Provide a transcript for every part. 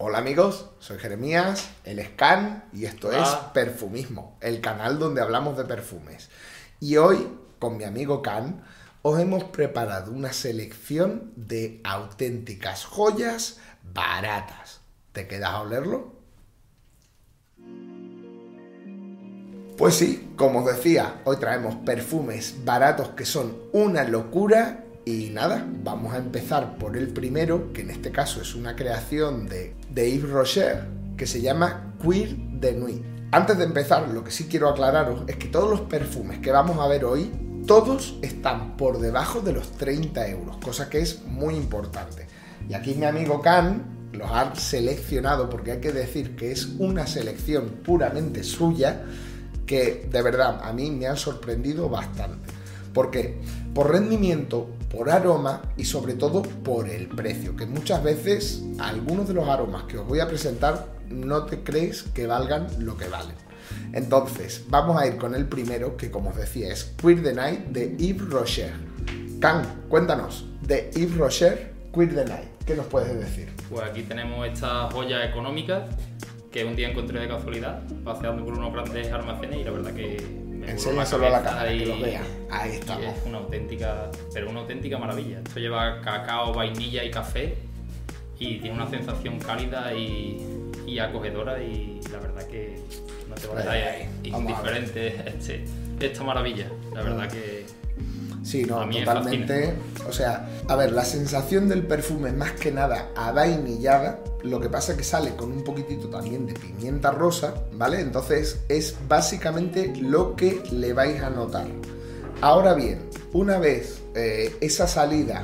Hola amigos, soy Jeremías, el Scan y esto es. Perfumismo, el canal donde hablamos de perfumes. Y hoy, con mi amigo Can, os hemos preparado una selección de auténticas joyas baratas. ¿Te quedas a olerlo? Pues sí, como os decía, hoy traemos perfumes baratos que son una locura y nada, vamos a empezar por el primero, que en este caso es una creación de, de Yves Rocher, que se llama Queer de Nuit. Antes de empezar, lo que sí quiero aclararos es que todos los perfumes que vamos a ver hoy, todos están por debajo de los 30 euros, cosa que es muy importante. Y aquí mi amigo Can los ha seleccionado porque hay que decir que es una selección puramente suya que de verdad a mí me han sorprendido bastante. ¿Por qué? Por rendimiento, por aroma y sobre todo por el precio, que muchas veces algunos de los aromas que os voy a presentar no te crees que valgan lo que valen. Entonces, vamos a ir con el primero, que como os decía es Queer the Night de Yves Rocher. Can, cuéntanos, de Yves Rocher, Queer the Night, ¿qué nos puedes decir? Pues aquí tenemos esta joya económica que un día encontré de casualidad paseando por unos grandes almacenes y la verdad que Enséñaselo a la cámara, que y- los vea. Ahí estamos. es una auténtica, pero una auténtica maravilla. Esto lleva cacao, vainilla y café y tiene una sensación cálida y, y acogedora y la verdad que no te va a dejar vamos a indiferente este, esta maravilla. La verdad que Sí, no, totalmente. O sea, a ver, la sensación del perfume más que nada a vainillada. Lo que pasa es que sale con un poquitito también de pimienta rosa, ¿vale? Entonces es básicamente lo que le vais a notar. Ahora bien, una vez eh, esa salida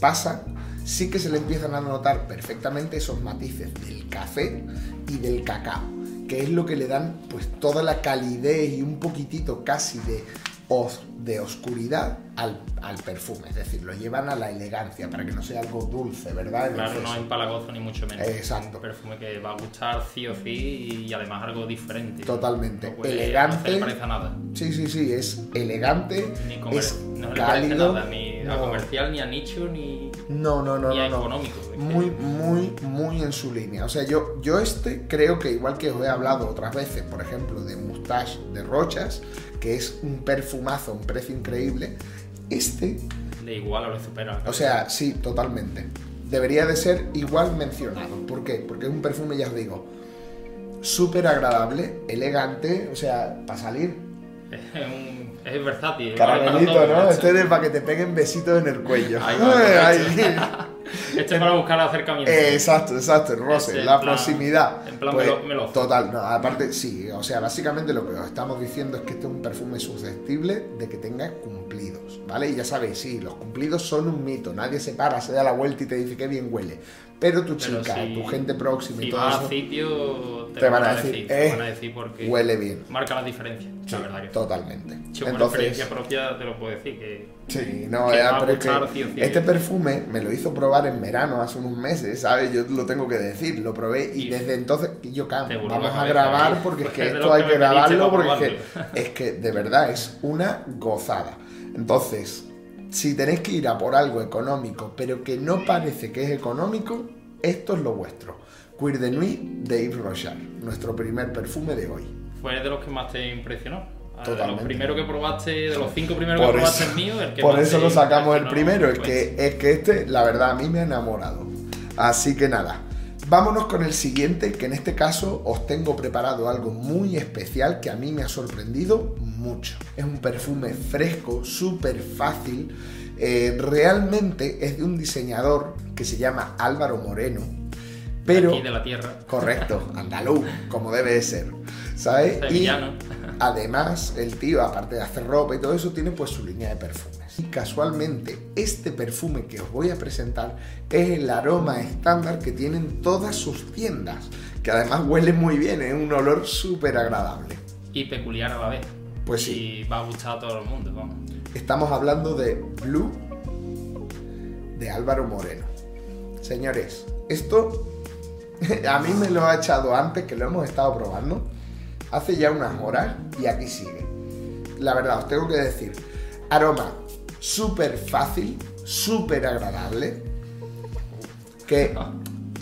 pasa, sí que se le empiezan a notar perfectamente esos matices del café y del cacao, que es lo que le dan pues toda la calidez y un poquitito casi de, os- de oscuridad al, al perfume, es decir, lo llevan a la elegancia para que no sea algo dulce, ¿verdad? Claro, no es empalagoso ni mucho menos. Exacto. Un perfume que va a gustar sí o sí y además algo diferente. Totalmente. No Elegante. No le parece a nada. Sí, sí, sí, es elegante, Ni comer, es no se le parece cálido. nada, ni a comercial, ni a nicho, ni, no, no, no, ni a económico. Muy, muy, muy en su línea. O sea, yo, yo este creo que igual que os he hablado otras veces, por ejemplo, de Mustache de Rochas, que es un perfumazo un precio increíble, este, Le igual o le supera. o sea, sí, totalmente. Debería de ser igual mencionado. ¿Por qué? Porque es un perfume, ya os digo, súper agradable, elegante, o sea, para salir es, un- es versátil. Caramelito, ¿no? Este es para que te peguen besitos en el cuello. Ay, Esto es para buscar acercamiento. Eh, exacto, exacto, el roce, Este, en la plan- proximidad. en plan Pues, melo- meloso. Total, no, aparte, sí, o sea, básicamente lo que os estamos diciendo es que este es un perfume susceptible de que tenga cumplidos, ¿vale? Y ya sabéis, sí, los cumplidos son un mito, nadie se para, se da la vuelta y te dice que bien huele. Pero tu Pero chica, si- tu gente próxima y Si todo vas eso, a sitio, te, te van a decir, te eh, van a decir porque huele bien. marca la diferencia. Sí, la verdad que totalmente. Por Entonces, experiencia propia te lo puedo decir que Sí, no, que ya, pero es que sí sí. este perfume me lo hizo probar en verano hace unos meses, ¿sabes? Yo lo tengo que decir, lo probé y Y desde entonces y yo cam, te voló vamos a grabar porque es que esto hay que grabarlo porque es que, es que de verdad es una gozada. Entonces, si tenéis que ir a por algo económico, pero que no parece que es económico, esto es lo vuestro. Queer de Nuit de Yves Rocher, nuestro primer perfume de hoy. fue de los que más te impresionó. Ah, De Totalmente. los primeros que probaste, de los cinco primeros Por que probaste eso- el mío, el que Por eso lo sacamos el primero, es pues, que, es que este, la verdad, a mí me ha enamorado. Así que nada, vámonos con el siguiente, que en este caso os tengo preparado algo muy especial que a mí me ha sorprendido mucho. Es un perfume fresco, súper fácil. eh, realmente es de un diseñador que se llama Álvaro Moreno. Pero, aquí de la tierra. correcto, andaluz, como debe de ser. ¿Sabes? Y. Además, el tío, aparte de hacer ropa y todo eso, tiene pues su línea de perfumes. Y casualmente, este perfume que os voy a presentar es el aroma estándar que tienen todas sus tiendas, que además huele muy bien, es un olor súper agradable. Y peculiar a la vez. Pues Y va a gustar a todo el mundo, vamos. Estamos hablando de Blue de Álvaro Moreno. Señores, esto a mí me lo ha echado antes, que lo hemos estado probando, hace ya unas horas y aquí sigue. La verdad, os tengo que decir, aroma súper fácil, súper agradable, que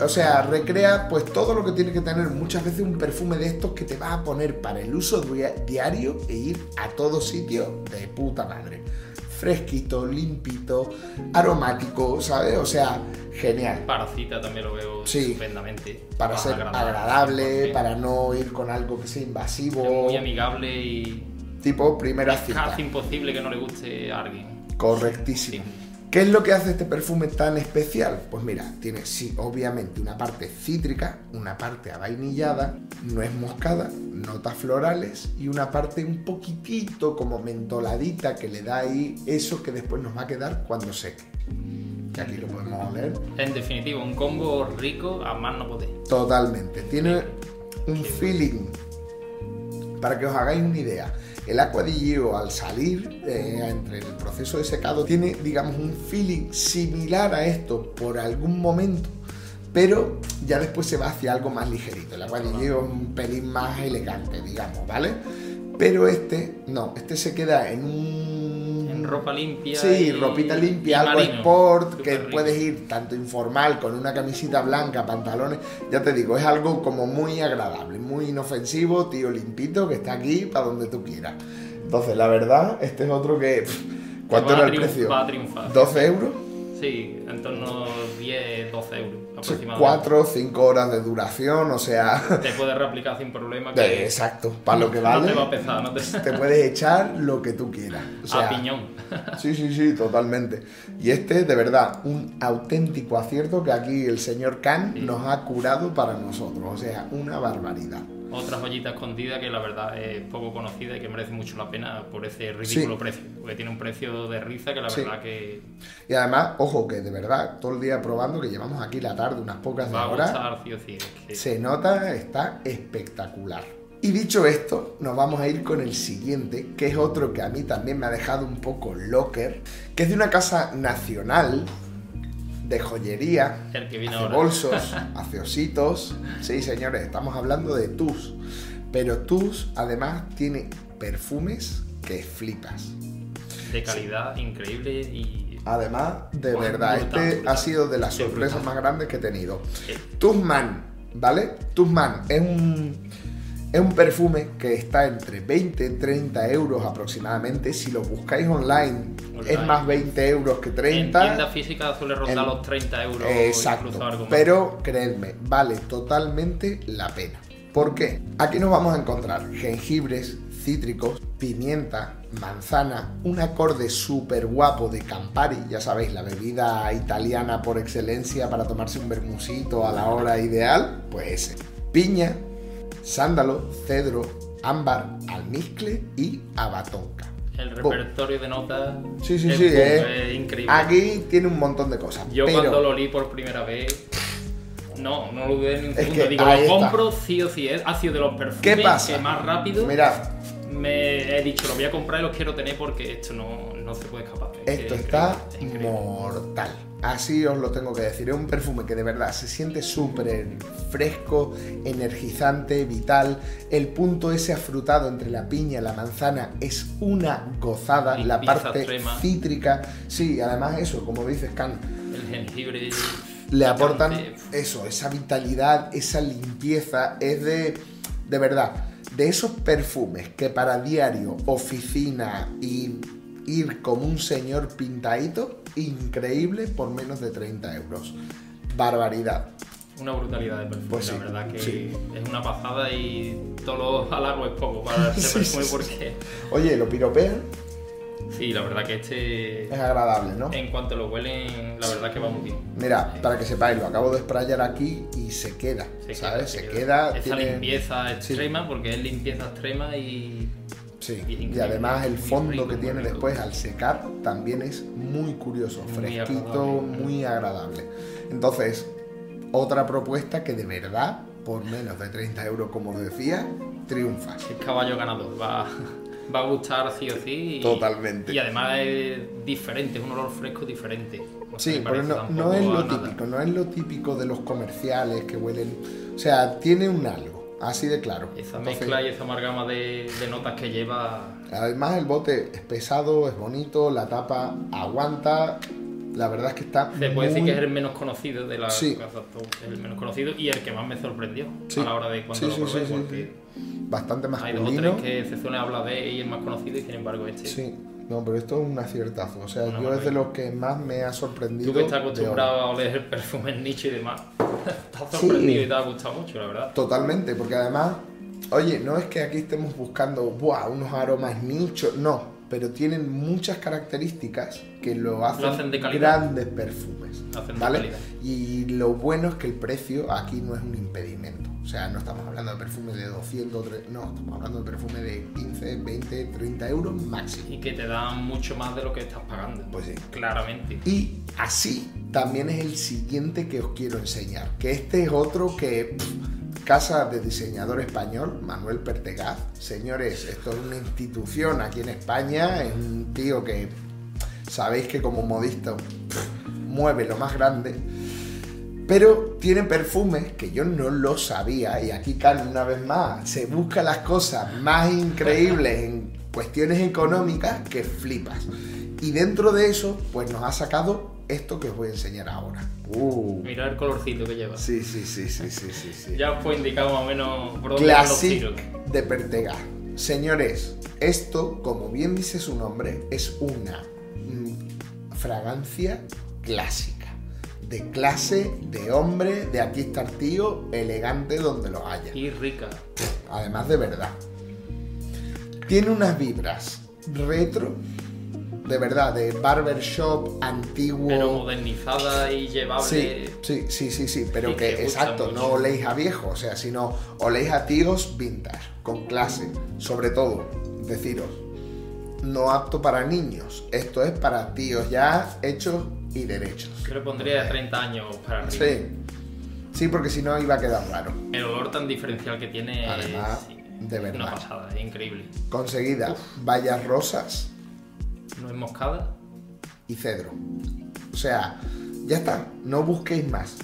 O sea, recrea pues todo lo que tiene que tener muchas veces un perfume de estos que te vas a poner para el uso diario e ir a todo sitio de puta madre. Fresquito, limpito, aromático, ¿sabes? O sea, genial. Para cita también lo veo Sí. estupendamente. Para Más ser agradable, para no ir con algo que sea invasivo. Es muy amigable y Tipo primera es cita. casi imposible que no le guste a alguien. Correctísimo. Sí. ¿Qué es lo que hace este perfume tan especial? Pues mira, tiene sí, obviamente una parte cítrica, una parte avainillada, nuez moscada, notas florales y una parte un poquitito como mentoladita que le da ahí eso que después nos va a quedar cuando seque. Que aquí lo podemos oler. En definitiva, un combo rico a más no poder. Totalmente. Tiene un feeling, para que os hagáis una idea, el Aqua di Gio al salir eh, entre el proceso de secado tiene, digamos, un feeling similar a esto por algún momento, pero ya después se va hacia algo más ligerito. El Aqua di Gio es un pelín más elegante, digamos, ¿vale? Pero este, no, este se queda en un... Ropa limpia. Sí, y- ropita limpia, algo marino. sport, que rico. puedes ir tanto informal con una camisita blanca, pantalones. Ya te digo, es algo como muy agradable, muy inofensivo, tío limpito, que está aquí para donde tú quieras. Entonces, la verdad, este es otro que. pff, ¿Cuánto era el precio? Va a triunfar. ¿12 euros? Sí, en torno a 10, 12 euros aproximadamente. 4 o 5 horas de duración, o sea. Te puedes reaplicar sin problema. de- Que exacto, para lo que No vale. te va a pesar, no te... Te puedes echar lo que tú quieras. O sea, a piñón. Sí, sí, sí, totalmente. Y este, de verdad, un auténtico acierto que aquí el señor Khan Sí. nos ha curado para nosotros. O sea, una barbaridad. Otra joyita escondida que la verdad es poco conocida y que merece mucho la pena por ese ridículo Sí. precio. Porque tiene un precio de risa que la Sí. verdad que Y además, ojo, que de verdad, todo el día probando, que llevamos aquí la tarde unas pocas va a horas, gustar sí o sí. es que- se nota, está espectacular. Y dicho esto, nos vamos a ir con el siguiente, que es otro que a mí también me ha dejado un poco locker, que es de una casa nacional de joyería, El que viene hace ahora. bolsos, hace ositos. Sí, señores, estamos hablando de Tus. Pero Tus, además, tiene perfumes que flipas. De calidad increíble y... Además, de verdad, brutal, este brutal. ha sido de las Sí, sorpresas brutal. más grandes que he tenido. eh, Tusman, ¿vale? Tusman es un, es un perfume que está entre 20 y 30 euros aproximadamente. Si lo buscáis online, Online. es más 20 euros que En 30. tienda física suele rondar En- los 30 euros Exacto. algo. Pero creedme, vale totalmente la pena. ¿Por qué? Aquí nos vamos a encontrar jengibres, cítricos, pimienta, manzana, un acorde súper guapo de Campari, ya sabéis, la bebida italiana por excelencia para tomarse un bermusito a la hora ideal, pues ese. Piña, sándalo, cedro, ámbar, almizcle y abatonca. El repertorio de notas Sí, sí, es, sí, eh. es increíble. Aquí tiene un montón de cosas. Yo pero... cuando lo leí por primera vez, no, no lo dudé ni un segundo. Digo, lo está. compro sí o sí. Es, ha sido de los perfumes ¿Qué pasa? que más rápido Mira, me he dicho, lo voy a comprar y lo quiero tener porque esto no, no se puede escapar. Es Esto es está es mortal. Así os lo tengo que decir. Es un perfume que de verdad se siente súper fresco, energizante, vital. El punto ese afrutado entre la piña y la manzana es una gozada. la parte cítrica. Sí, además eso, como dices, Can, El jengibre. le aportan picante, eso, esa vitalidad, esa limpieza. Es de, de verdad, de esos perfumes que para diario, oficina y ir como un señor pintadito, increíble por menos de 30 euros. Barbaridad. Una brutalidad de perfume, Pues sí, la verdad que sí. es una pasada y todo lo halago es poco para este perfume porque Oye, lo piropean, sí, la verdad que este es agradable, ¿no? en cuanto lo huelen, la verdad que va muy bien. Mira, para que sepáis, lo acabo de sprayar aquí y se queda, Se ¿sabes? queda, Se queda. Esa tiene- limpieza extrema, porque es limpieza extrema y Sí, Y además el fondo que tiene después al secar también es muy curioso, Muy fresquito, agradable. muy agradable. Entonces, otra propuesta que de verdad, por menos de 30 euros, como os decía, triunfa. es caballo ganador. Va, va a gustar sí o sí. Y, Totalmente. Y además es diferente, es un olor fresco diferente. No Sí, parece no, no es lo nada. típico, no es lo típico de los comerciales que huelen. O sea, tiene un algo, así de claro. Esa Entonces, mezcla y esa amalgama de, de notas que lleva Además el bote es pesado, es bonito, la tapa aguanta La verdad es que está. Se puede decir que es el menos conocido de la Sí. Top, el menos conocido y el que más me sorprendió Sí. a la hora de cuando Sí, lo sí, probé, sí, sí, porque bastante hay dos o tres que se suele hablar de y el más conocido y sin embargo este. Sí, no, pero esto es un aciertazo. O sea, yo es de los que más me ha sorprendido. Tú que estás acostumbrado a oler el perfume en nicho y demás, estás Sí. sorprendido y te ha gustado mucho, la verdad. Totalmente, porque además, oye, no es que aquí estemos buscando "Buah, unos aromas nichos, no, pero tienen muchas características que lo hacen, hacen de calidad. grandes perfumes. Lo hacen de ¿vale? calidad. Y lo bueno es que el precio aquí no es un impedimento. O sea, no estamos hablando de perfume de 200, tre- no, estamos hablando de perfume de 15, 20, 30 euros máximo. Y que te dan mucho más de lo que estás pagando. Pues sí. Claramente. Y así también es el siguiente que os quiero enseñar, que este es otro que pff, Casa de Diseñador Español, Manuel Pertegaz. Señores, esto es una institución aquí en España, es un tío que sabéis que como modista pff, mueve lo más grande. Pero tiene perfumes que yo no lo sabía y aquí Can una vez más se busca las cosas más increíbles en cuestiones económicas que flipas. Y dentro de eso, pues nos ha sacado esto que os voy a enseñar ahora. Uh. Mira el colorcito que lleva. Sí, sí, sí, sí, sí, sí, sí. Ya os puedo indicar más o menos por dónde van los tiros. Classic de Pertega. Señores, esto, como bien dice su nombre, es una mm, fragancia clásica. De clase, de hombre, de aquí está el tío, elegante donde lo haya. Y rica. Además de verdad. Tiene unas vibras retro, de verdad, de barbershop antiguo. Pero modernizada y llevable. Sí, sí, sí, sí, sí, pero Sí, que, exacto, mucho. no oléis a viejo, o sea, sino oléis a tíos vintage, con clase, sobre todo, deciros, no apto para niños, esto es para tíos ya hechos y derechos. Yo le pondría de 30 años para arriba. Sí, sí, porque si no iba a quedar raro. El olor tan diferencial que tiene Además, es de una verdad. pasada, es increíble. Conseguida, vallas rosas No es moscada, y cedro. O sea, ya está, no busquéis más.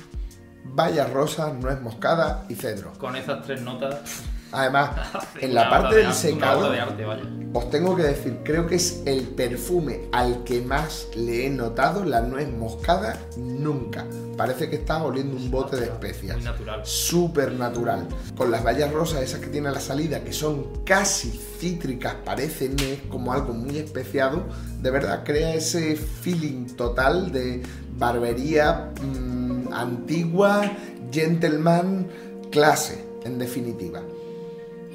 Vallas rosas, nuez moscada y cedro. con esas tres notas. Además, en la parte de del secado, obra de arte, vaya. os tengo que decir, creo que es el perfume al que más le he notado la nuez moscada nunca. Parece que está oliendo un bote de especias. Muy natural. Súper natural. Con las bayas rosas, esas que tiene a la salida, que son casi cítricas, parecen es como algo muy especiado. De verdad, crea ese feeling total de barbería mm, antigua, gentleman, clase, en definitiva.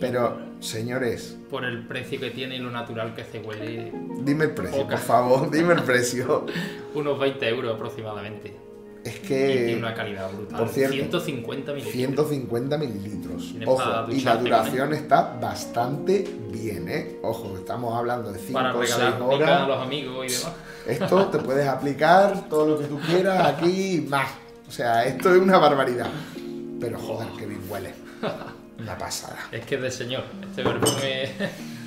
Pero, señores, Por el precio que tiene y lo natural que se huele, dime el precio, Poca. por favor, dime el precio. unos 20 euros aproximadamente. Es Y tiene que una calidad brutal. por cierto, 150 mililitros. 150 mililitros. Ojo, y la duración está bastante bien, ¿eh? Ojo, estamos hablando de 5 Para o 6 regalar pica a horas. los amigos y demás. Esto te puedes aplicar todo lo que tú quieras aquí y más. O sea, esto es una barbaridad. Pero joder, que bien huele. Una pasada. Es que es de señor. Este perfume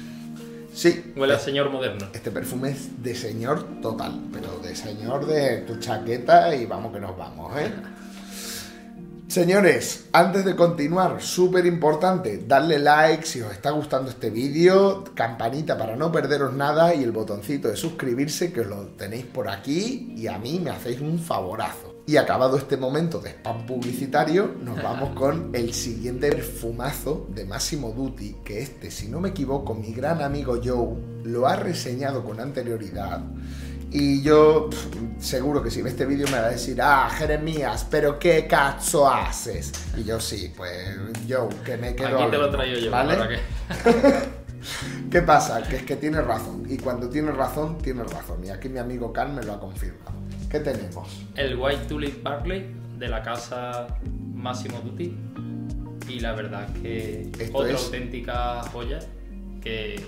Sí, huele a señor moderno. este perfume es de señor total, pero de señor de tu chaqueta y vamos que nos vamos, ¿eh? Señores, antes de continuar, súper importante, darle like si os está gustando este vídeo, campanita para no perderos nada y el botoncito de suscribirse que os lo tenéis por aquí y a mí me hacéis un favorazo. Y acabado este momento de spam publicitario, nos vamos con el siguiente perfumazo de Massimo Dutti, que este, si no me equivoco, mi gran amigo Joe lo ha reseñado con anterioridad. Y yo pff, seguro que si ve este vídeo me va a decir, ah, Jeremías, pero ¿qué cazzo haces? Y yo sí, pues yo, que me quedo... Aquí te lo traigo yo, ¿vale? para que... ¿Qué pasa? Que es que tiene razón. Y cuando tiene razón, tiene razón. Y aquí mi amigo Can me lo ha confirmado. ¿Qué tenemos? El White Tulip Barley de la casa Massimo Dutti. Y la verdad es que Esto otra es- auténtica joya que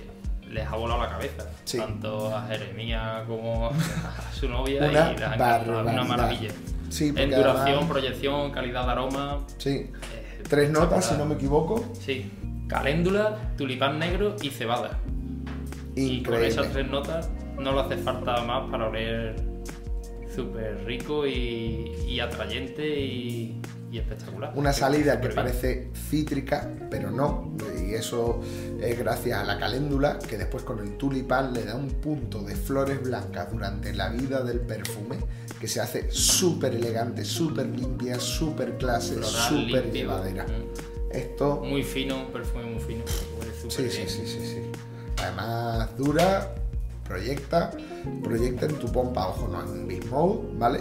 les ha volado la cabeza. Sí. Tanto a Jeremías como a su novia Una y les ha encantado. Una maravilla. Sí, En duración, además- proyección, calidad de aroma. Sí. eh, Tres notas, si no me equivoco. Sí. Caléndula, tulipán negro y cebada. Y con esas tres notas no le hace falta más para oler súper rico y, y atrayente y, y espectacular. Una salida que bien. parece cítrica, pero no. Y eso es gracias a la caléndula, que después con el tulipán le da un punto de flores blancas durante la vida del perfume, que se hace súper elegante, súper limpia, súper clase, súper llevadera. Mm. Esto, Muy fino, un perfume muy fino. huele sí, sí, sí, sí, sí. Además dura, proyecta, proyecta en tu pompa, ojo, no en Big Mode, ¿vale?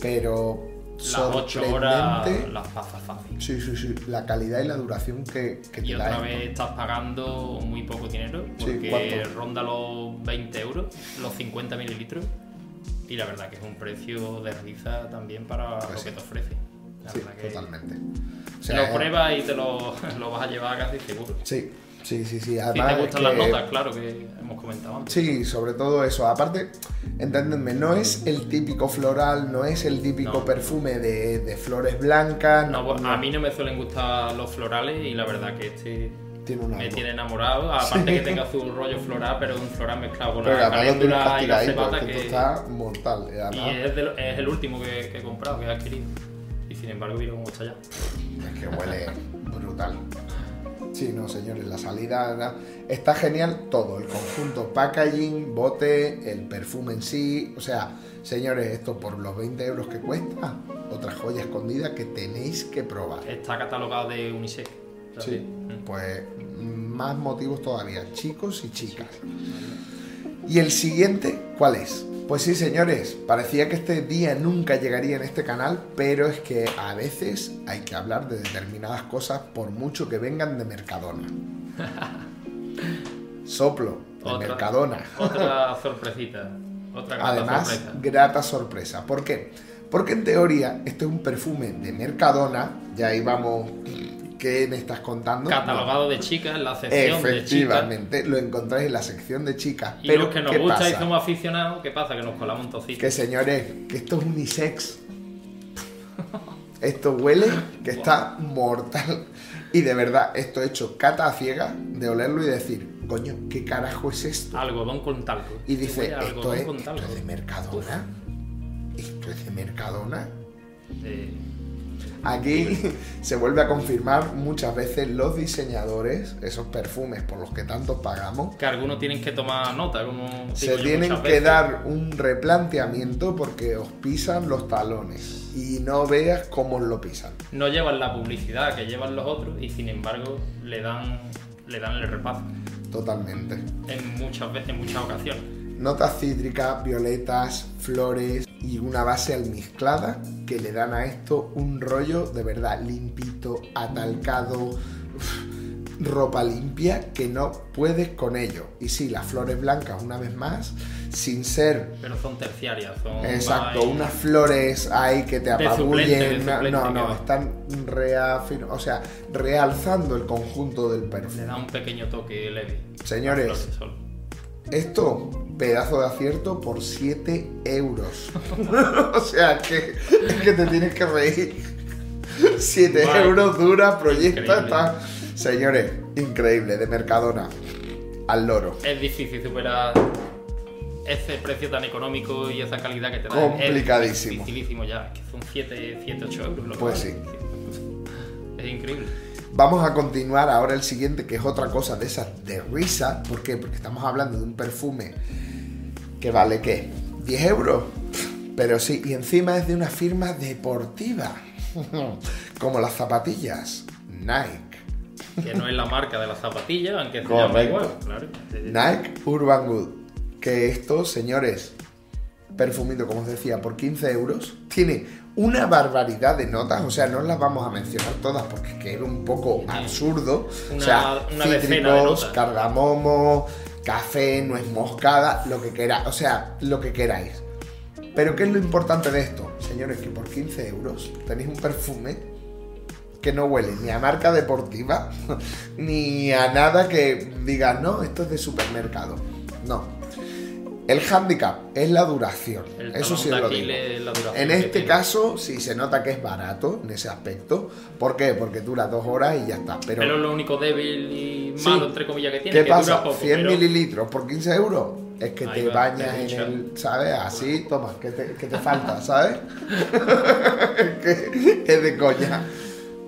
Pero Las 8 horas las pasas fácil. Sí, sí, sí, la calidad y la duración que, que te Y da otra esto. vez estás pagando muy poco dinero, porque ronda los 20 euros, los 50 mililitros. Y la verdad que es un precio de risa también para Pues lo sí. que te ofrece. La Sí, que totalmente. O sea, lo pruebas y te lo, lo vas a llevar casi seguro. Sí, sí, sí, sí. Además, te gustan es las que- notas, claro, que hemos comentado antes. Sí, sobre todo eso. Aparte, entendedme, no es el típico floral, no es el típico No. perfume de, de flores blancas. No, No, a mí no me suelen gustar los florales y la verdad que este tiene me tiene enamorado. Aparte que tenga su rollo floral, pero un floral mezclado con Pero la caléndula y la cebata que que... esto está mortal. y es, de es el último que, que he comprado, que he adquirido. Y sin embargo, mira cómo está ya. es que. Sí, no, señores, la salida está genial todo, el conjunto packaging, bote, el perfume en sí, o sea, señores, esto por los 20 euros que cuesta, otra joya escondida que tenéis que probar. Está catalogado de unisex. Sí, también. Mm. pues más motivos todavía, chicos y chicas. ¿Y el siguiente cuál es? Pues sí, señores, parecía que este día nunca llegaría en este canal, pero es que a veces hay que hablar de determinadas cosas por mucho que vengan de Mercadona. Soplo de Otra. Mercadona. Otra sorpresita. Otra grata Además, sorpresa. grata sorpresa. ¿Por qué? Porque en teoría este es un perfume de Mercadona, ya ahí vamos, ¿qué me estás contando? Catalogado de chicas, en la sección de chicas. Efectivamente, lo encontráis en la sección de chicas. Y pero los que nos ¿qué gusta y pasa? somos aficionados, ¿qué pasa? Que nos colamos un tocito. Que señores, que esto es unisex. Esto huele que está mortal. Y de verdad, esto he hecho cata a ciega de olerlo y decir, coño, ¿qué carajo es esto? Algodón con talco. Y dice, a ¿esto es, esto es de Mercadona? ¿Esto es de Mercadona? Eh, Aquí se vuelve a confirmar muchas veces los diseñadores, esos perfumes por los que tanto pagamos, que algunos tienen que tomar nota, como se tienen que dar un replanteamiento porque os pisan los talones y no veas cómo os lo pisan. No llevan la publicidad que llevan los otros y sin embargo le dan, le dan el repaso Totalmente. en muchas veces, en muchas ocasiones. Notas cítricas, violetas, flores y una base almizclada que le dan a esto un rollo de verdad limpito, atalcado, ropa limpia que no puedes con ello. Y sí, las flores blancas una vez más, sin ser Pero son terciarias, son Exacto, unas flores ahí que te apabullen. suplente, no, no, va. están reafir- o sea, realzando el conjunto del le perfume. da un pequeño toque leve. Señores. Esto, pedazo de acierto por 7 euros. o sea, que, es que te tienes que reír. 7 Vale. euros dura, proyecta, está. Señores, increíble, de Mercadona. Al loro. Es difícil superar ese precio tan económico y esa calidad que te da. Complicadísimo. Es dificilísimo ya, que son 7, 7 8 euros. lo que Pues vale. Es increíble. Vamos a continuar ahora el siguiente, que es otra cosa de esas de risa. ¿Por qué? Porque estamos hablando de un perfume que vale, ¿qué? ¿10 euros? Pero sí, y encima es de una firma deportiva. Como las zapatillas. Nike. Que no es la marca de la zapatilla, aunque se llama igual. Claro. Nike Urban Good. Que esto, señores, perfumito, como os decía, por 15 euros, tiene una barbaridad de notas. O sea, no las vamos a mencionar todas porque es que era un poco absurdo. o sea, una cítricos, cardamomo, café, nuez moscada, lo que queráis. O sea, lo que queráis. Pero ¿qué es lo importante de esto? Señores, que por 15 euros tenéis un perfume que no huele ni a marca deportiva, ni a nada que diga, no, esto es de supermercado. No. El handicap es la duración. El Eso sí lo digo. es la duración En este tiene. caso, sí se nota que es barato en ese aspecto. ¿Por qué? Porque dura dos horas y ya está. Pero, Pero, lo único débil y Sí. malo, entre comillas, que tiene, ¿qué que pasa? dura poco. 100 pero mililitros por 15 euros. Es que Ahí te va, bañas en el, ¿sabes? Así, toma, que te, que te falta, ¿sabes? que es de coña.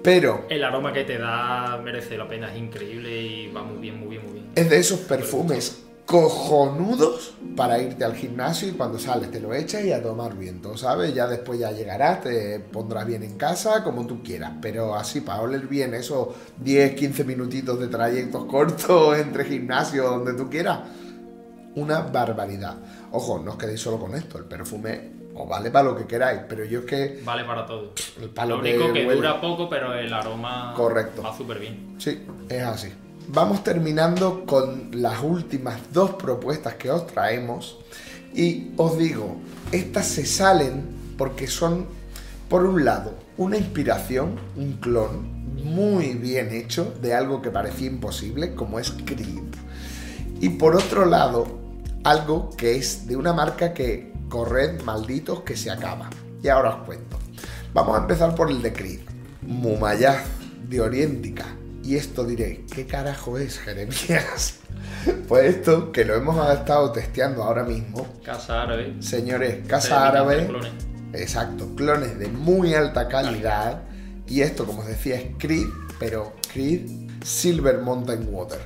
Pero El aroma que te da merece la pena, es increíble y va muy bien, muy bien, muy bien. es de esos perfumes cojonudos para irte al gimnasio y cuando sales te lo echas y a tomar viento, ¿sabes? Ya después ya llegarás, te pondrás bien en casa, como tú quieras, pero así para oler bien esos 10, 15 minutitos de trayectos cortos entre gimnasios, donde tú quieras, una barbaridad. Ojo, no os quedéis solo con esto, el perfume os vale para lo que queráis, pero yo es que... Vale para todo. Para lo, lo único que, dura poco, pero el aroma Correcto. va súper bien. Sí, es así. Vamos terminando con las últimas dos propuestas que os traemos. Y os digo, estas se salen porque son, por un lado, una inspiración, un clon muy bien hecho de algo que parecía imposible, como es Creed. Y por otro lado, algo que es de una marca que, corred malditos, que se acaba. Y ahora os cuento. Vamos a empezar por el de Creed. Mumayaz de Orientica. Y esto diré, ¿qué carajo es Jeremías? Pues esto, que lo hemos estado testeando ahora mismo, Casa árabe. señores, se casa árabe, clones. exacto, clones de muy alta calidad. Y esto, como os decía, es Creed, pero Creed Silver Mountain Water.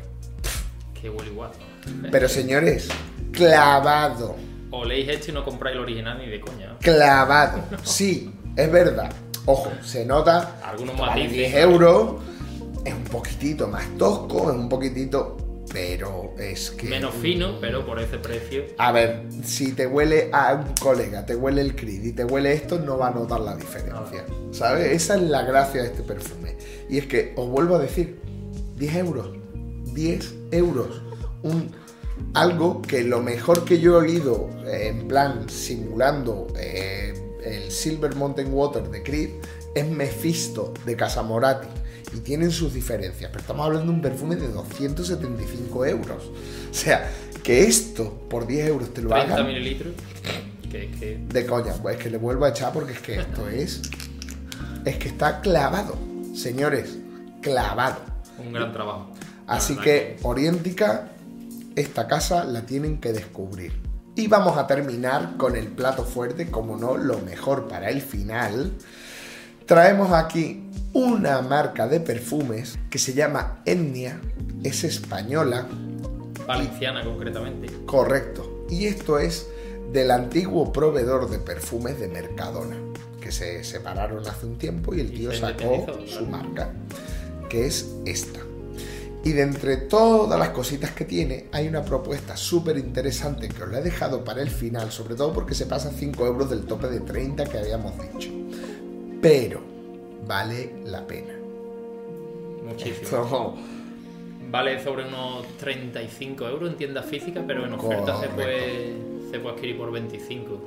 Que huele igual. Pero señores, clavado, Oléis esto y no compráis el original ni de coña. clavado. Sí, es verdad. Ojo, se nota. Algunos matices. 10 euros. Es un poquitito más tosco, es un poquitito. Pero es que. Menos fino, pero por ese precio. A ver, si te huele a un colega, te huele el Creed y te huele esto, no va a notar la diferencia. ¿Sabes? Esa es la gracia de este perfume. Y es que, os vuelvo a decir, 10 euros. 10 euros. Un, algo que lo mejor que yo he oído, eh, en plan simulando eh, el Silver Mountain Water de Creed, es Mephisto de Casamorati. Y tienen sus diferencias, pero estamos hablando de un perfume de 275 euros. O sea, que esto por 10 euros te lo 30 hagan mililitros. Que, que de coña, pues es que le vuelvo a echar porque es que esto es. Es que está clavado, señores, clavado. un gran trabajo. Así que verdad Orientica, esta casa la tienen que descubrir. Y vamos a terminar con el plato fuerte, como no, lo mejor para el final. Traemos aquí una marca de perfumes que se llama Etnia, es española, Valenciana concretamente. Correcto. Y esto es del antiguo proveedor de perfumes de Mercadona, que se separaron hace un tiempo y el Y tío sacó su marca, que es esta. Y de entre todas las cositas que tiene, hay una propuesta súper interesante que os la he dejado para el final, sobre todo porque se pasa 5 euros del tope de 30 que habíamos dicho. Pero vale la pena. Muchísimo. Esto- Vale sobre unos 35 euros en tiendas físicas, pero en oferta se puede, se puede adquirir por 25.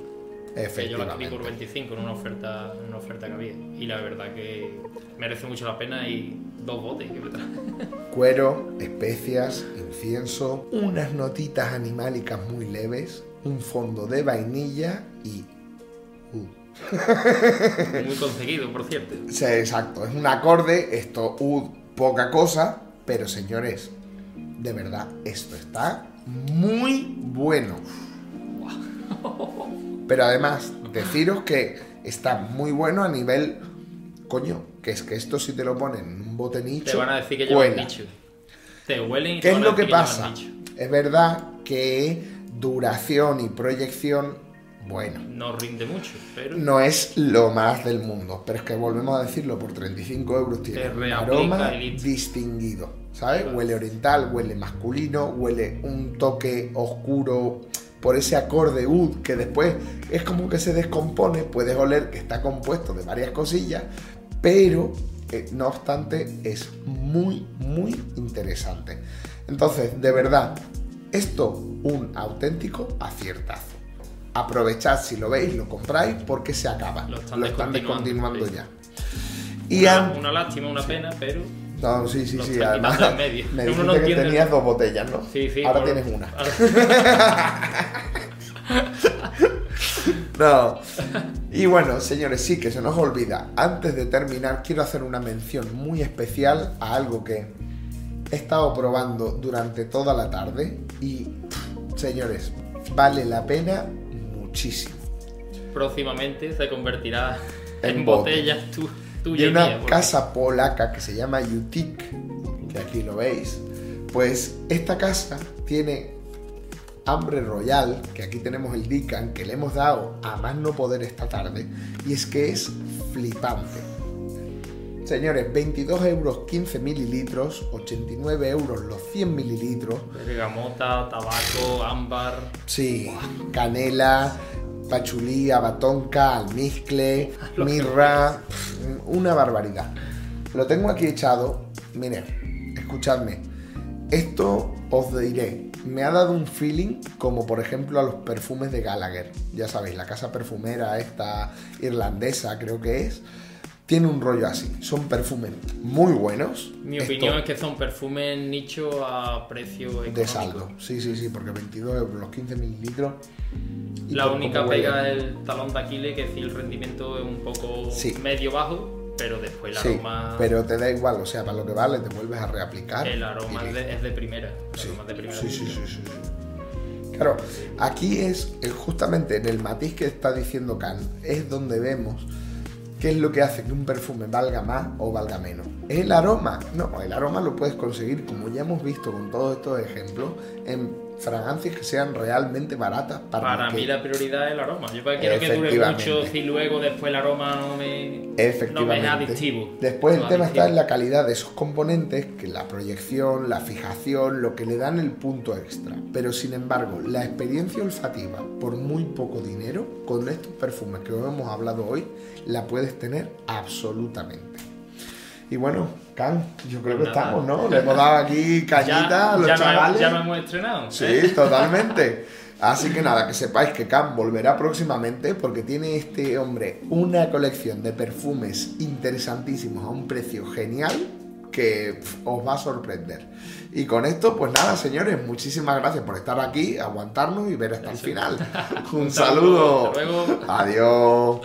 Que yo la adquirí por Efectivamente. 25 en una oferta, en una oferta que había. Y la verdad que merece mucho la pena y dos botes que me trae. Cuero, especias, incienso, unas notitas animálicas muy leves, un fondo de vainilla y... uh, Muy conseguido, por cierto. sí, exacto, es un acorde, esto uh, poca cosa, pero señores, de verdad, esto está muy bueno. Pero además, deciros que está muy bueno a nivel... Coño, que es que esto si te lo ponen en un bote nicho... Te van a decir que llevan nicho. Te huelen y ¿Qué te es a lo decir que pasa? Es verdad que duración y proyección, bueno, No rinde mucho, pero no es lo más del mundo, pero es que volvemos a decirlo, por 35 euros tiene un aroma distinguido, ¿sabes? Claro. Huele oriental, huele masculino, huele un toque oscuro por ese acorde ud que después es como que se descompone, puedes oler que está compuesto de varias cosillas, pero eh, no obstante es muy, muy interesante. Entonces, de verdad, esto un auténtico aciertazo. Aprovechad si lo veis, lo compráis porque se acaba. Lo están descontinuando descontinuando, sí. ya. Y una, an- una lástima, una pena, pero No, sí, sí, Lo sí. Además, medio. me dijiste no que tenías dos botellas, ¿no? sí, sí. Ahora tienes una. Ahora- No. Y bueno, señores, sí que se nos olvida. Antes de terminar, quiero hacer una mención muy especial a algo que he estado probando durante toda la tarde y, señores, vale la pena muchísimo. Próximamente se convertirá En en, bote. botellas tuya de y una mía, porque casa polaca que se llama Utik, que aquí lo veis. Pues esta casa tiene Ambre Royal, que aquí tenemos el Dican, que le hemos dado a más no poder esta tarde, y es que es flipante. Señores, 22 euros 15 mililitros, 89 euros los 100 mililitros. Bergamota, tabaco, ámbar. Sí, canela, pachulí, abatonca, almizcle, mirra, una barbaridad. Lo tengo aquí echado, miren, escuchadme, esto os diré, me ha dado un feeling como por ejemplo a los perfumes de Gallagher, ya sabéis, la casa perfumera esta irlandesa creo que es, tiene un rollo así. Son perfumes muy buenos. Mi opinión es que son perfumes nicho a precio económico. De saldo. Sí, sí, sí, porque 22 euros los 15 mililitros. La única pega es el talón de Aquiles, que si el rendimiento es un poco medio bajo, pero después el aroma. Pero te da igual, o sea, para lo que vale, te vuelves a reaplicar. El aroma es de, primera. sí, de primera sí, sí, sí, sí, Claro, aquí es justamente en el matiz que está diciendo Khan, es donde vemos qué es lo que hace que un perfume valga más o valga menos. ¿Es el aroma? No, el aroma lo puedes conseguir, como ya hemos visto con todos estos ejemplos, en fragancias que sean realmente baratas para Para mí la prioridad es el aroma. Yo quiero que dure mucho si luego después el aroma no me, no es adictivo. Después el tema está en la calidad de esos componentes, que la proyección, la fijación, lo que le dan el punto extra. Pero sin embargo, la experiencia olfativa por muy poco dinero, con estos perfumes que hemos hablado hoy, la puedes tener absolutamente. Y bueno, Can, yo creo que estamos, ¿no? Le hemos dado aquí cañita a los chavales. ya me hemos estrenado. Sí, ¿eh? totalmente. Así que nada, que sepáis que Can volverá próximamente porque tiene este hombre una colección de perfumes interesantísimos a un precio genial que os va a sorprender. Y con esto, pues nada, señores, muchísimas gracias por estar aquí, aguantarnos y ver hasta el final. Un, saludo. Hasta luego. Adiós.